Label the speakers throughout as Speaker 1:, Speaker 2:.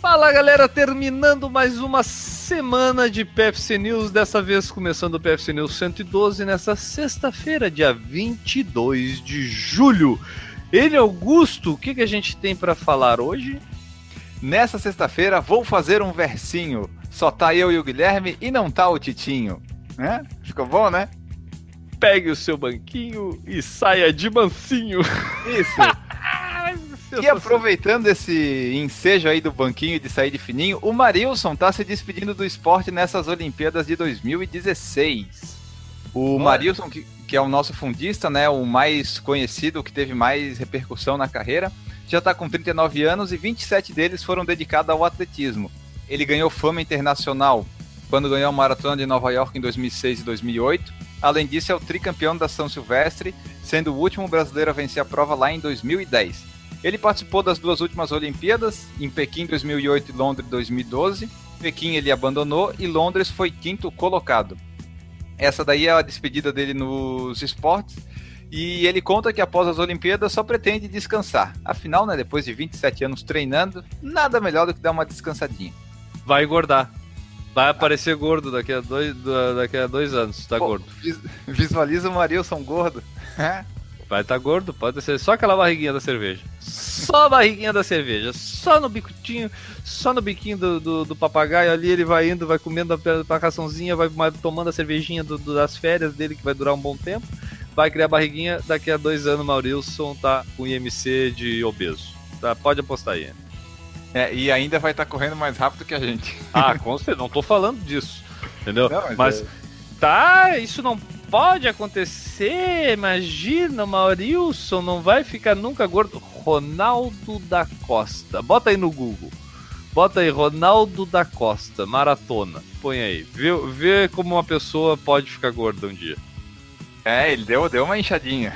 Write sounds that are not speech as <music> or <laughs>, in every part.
Speaker 1: Fala galera, terminando mais uma semana de PFC News, dessa vez começando o PFC News 112 nessa sexta-feira, dia 22 de julho. Ele, Augusto, o que, que a gente tem para falar hoje?
Speaker 2: Nessa sexta-feira vou fazer um versinho. Só tá eu e o Guilherme e não tá o Titinho. Né? Ficou bom, né?
Speaker 1: Pegue o seu banquinho e saia de mansinho.
Speaker 2: Isso. <laughs> E aproveitando esse ensejo aí do banquinho de sair de fininho, o Marilson tá se despedindo do esporte nessas Olimpíadas de 2016. O Olha. Marilson, que, que é o nosso fundista, né, o mais conhecido, que teve mais repercussão na carreira, já está com 39 anos e 27 deles foram dedicados ao atletismo. Ele ganhou fama internacional quando ganhou a maratona de Nova York em 2006 e 2008. Além disso, é o tricampeão da São Silvestre, sendo o último brasileiro a vencer a prova lá em 2010. Ele participou das duas últimas Olimpíadas, em Pequim 2008 e Londres 2012. Pequim ele abandonou e Londres foi quinto colocado. Essa daí é a despedida dele nos esportes. E ele conta que após as Olimpíadas só pretende descansar. Afinal, né, depois de 27 anos treinando, nada melhor do que dar uma descansadinha.
Speaker 1: Vai engordar. Vai aparecer gordo daqui a dois, daqui a dois anos, tá Pô, gordo.
Speaker 2: Visualiza o Marilson gordo. <laughs>
Speaker 1: Vai estar tá gordo, pode ser só aquela barriguinha da cerveja. Só a barriguinha da cerveja, só no bicutinho, só no biquinho do, do, do papagaio ali, ele vai indo, vai comendo a, a raçãozinha, vai tomando a cervejinha do, do, das férias dele, que vai durar um bom tempo. Vai criar barriguinha, daqui a dois anos Maurilson tá com IMC de obeso. Tá, pode apostar aí.
Speaker 2: É, e ainda vai estar tá correndo mais rápido que a gente.
Speaker 1: Ah, com certeza, não tô falando disso. Entendeu? Não, mas, mas é... tá, isso não pode acontecer. Imagina, Maurilson não vai ficar nunca gordo. Ronaldo da Costa. Bota aí no Google. Bota aí, Ronaldo da Costa, maratona. Põe aí. Vê, vê como uma pessoa pode ficar gorda um dia.
Speaker 2: É, ele deu, deu uma inchadinha.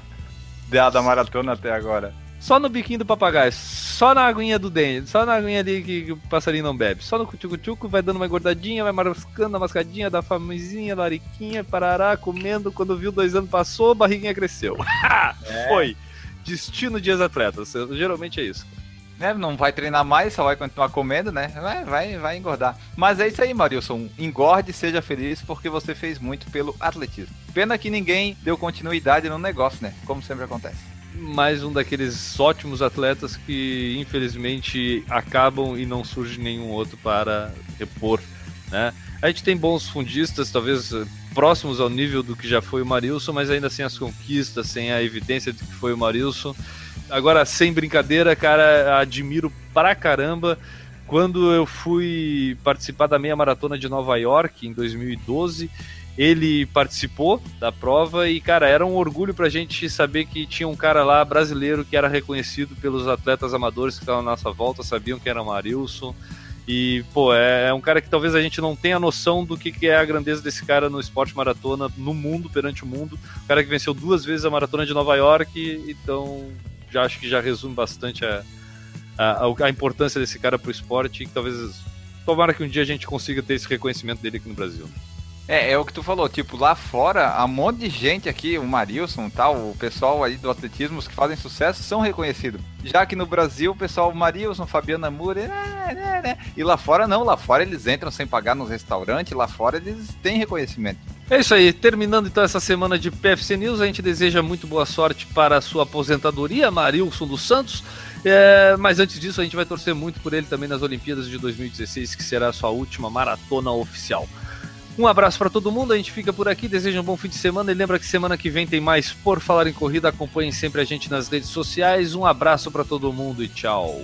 Speaker 2: <laughs> da, da maratona até agora.
Speaker 1: Só no biquinho do papagaio, só na aguinha do dente, só na aguinha ali que, que o passarinho não bebe. Só no cutucutuco, vai dando uma engordadinha, vai mascando a mascadinha, dá famosinha, lariquinha, parará, comendo. Quando viu dois anos passou, a barriguinha cresceu. <laughs> é. Foi. Destino de ex-atletas. Geralmente é isso.
Speaker 2: É, não vai treinar mais, só vai continuar comendo, né? Vai, vai, vai engordar. Mas é isso aí, Marilson. Engorde, seja feliz, porque você fez muito pelo atletismo. Pena que ninguém deu continuidade no negócio, né? Como sempre acontece
Speaker 1: mais um daqueles ótimos atletas que infelizmente acabam e não surge nenhum outro para repor, né? A gente tem bons fundistas, talvez eh, próximos ao nível do que já foi o Marilson, mas ainda sem as conquistas, sem a evidência de que foi o Marilson. Agora, sem brincadeira, cara, admiro pra caramba. Quando eu fui participar da meia maratona de Nova York em 2012, ele participou da prova e, cara, era um orgulho pra gente saber que tinha um cara lá brasileiro que era reconhecido pelos atletas amadores que estavam na nossa volta, sabiam que era Marilson. E, pô, é, é, um cara que talvez a gente não tenha noção do que, que é a grandeza desse cara no esporte maratona, no mundo, perante o mundo. O cara que venceu duas vezes a maratona de Nova York, então já acho que já resume bastante a, a, a importância desse cara pro esporte e que talvez, tomara que um dia a gente consiga ter esse reconhecimento dele aqui no Brasil.
Speaker 2: É, é o que tu falou, tipo, lá fora, há um monte de gente aqui, o Marilson e tal, o pessoal aí do atletismo que fazem sucesso são reconhecidos. Já que no Brasil, o pessoal, o Marilson, Fabiana Moura, né, né, né. e lá fora não, lá fora eles entram sem pagar nos restaurantes, lá fora eles têm reconhecimento.
Speaker 1: É isso aí, terminando então essa semana de PFC News, a gente deseja muito boa sorte para a sua aposentadoria, Marilson dos Santos. É, mas antes disso, a gente vai torcer muito por ele também nas Olimpíadas de 2016, que será a sua última maratona oficial. Um abraço para todo mundo, a gente fica por aqui, deseja um bom fim de semana e lembra que semana que vem tem mais Por Falar em Corrida. Acompanhem sempre a gente nas redes sociais. Um abraço para todo mundo e tchau.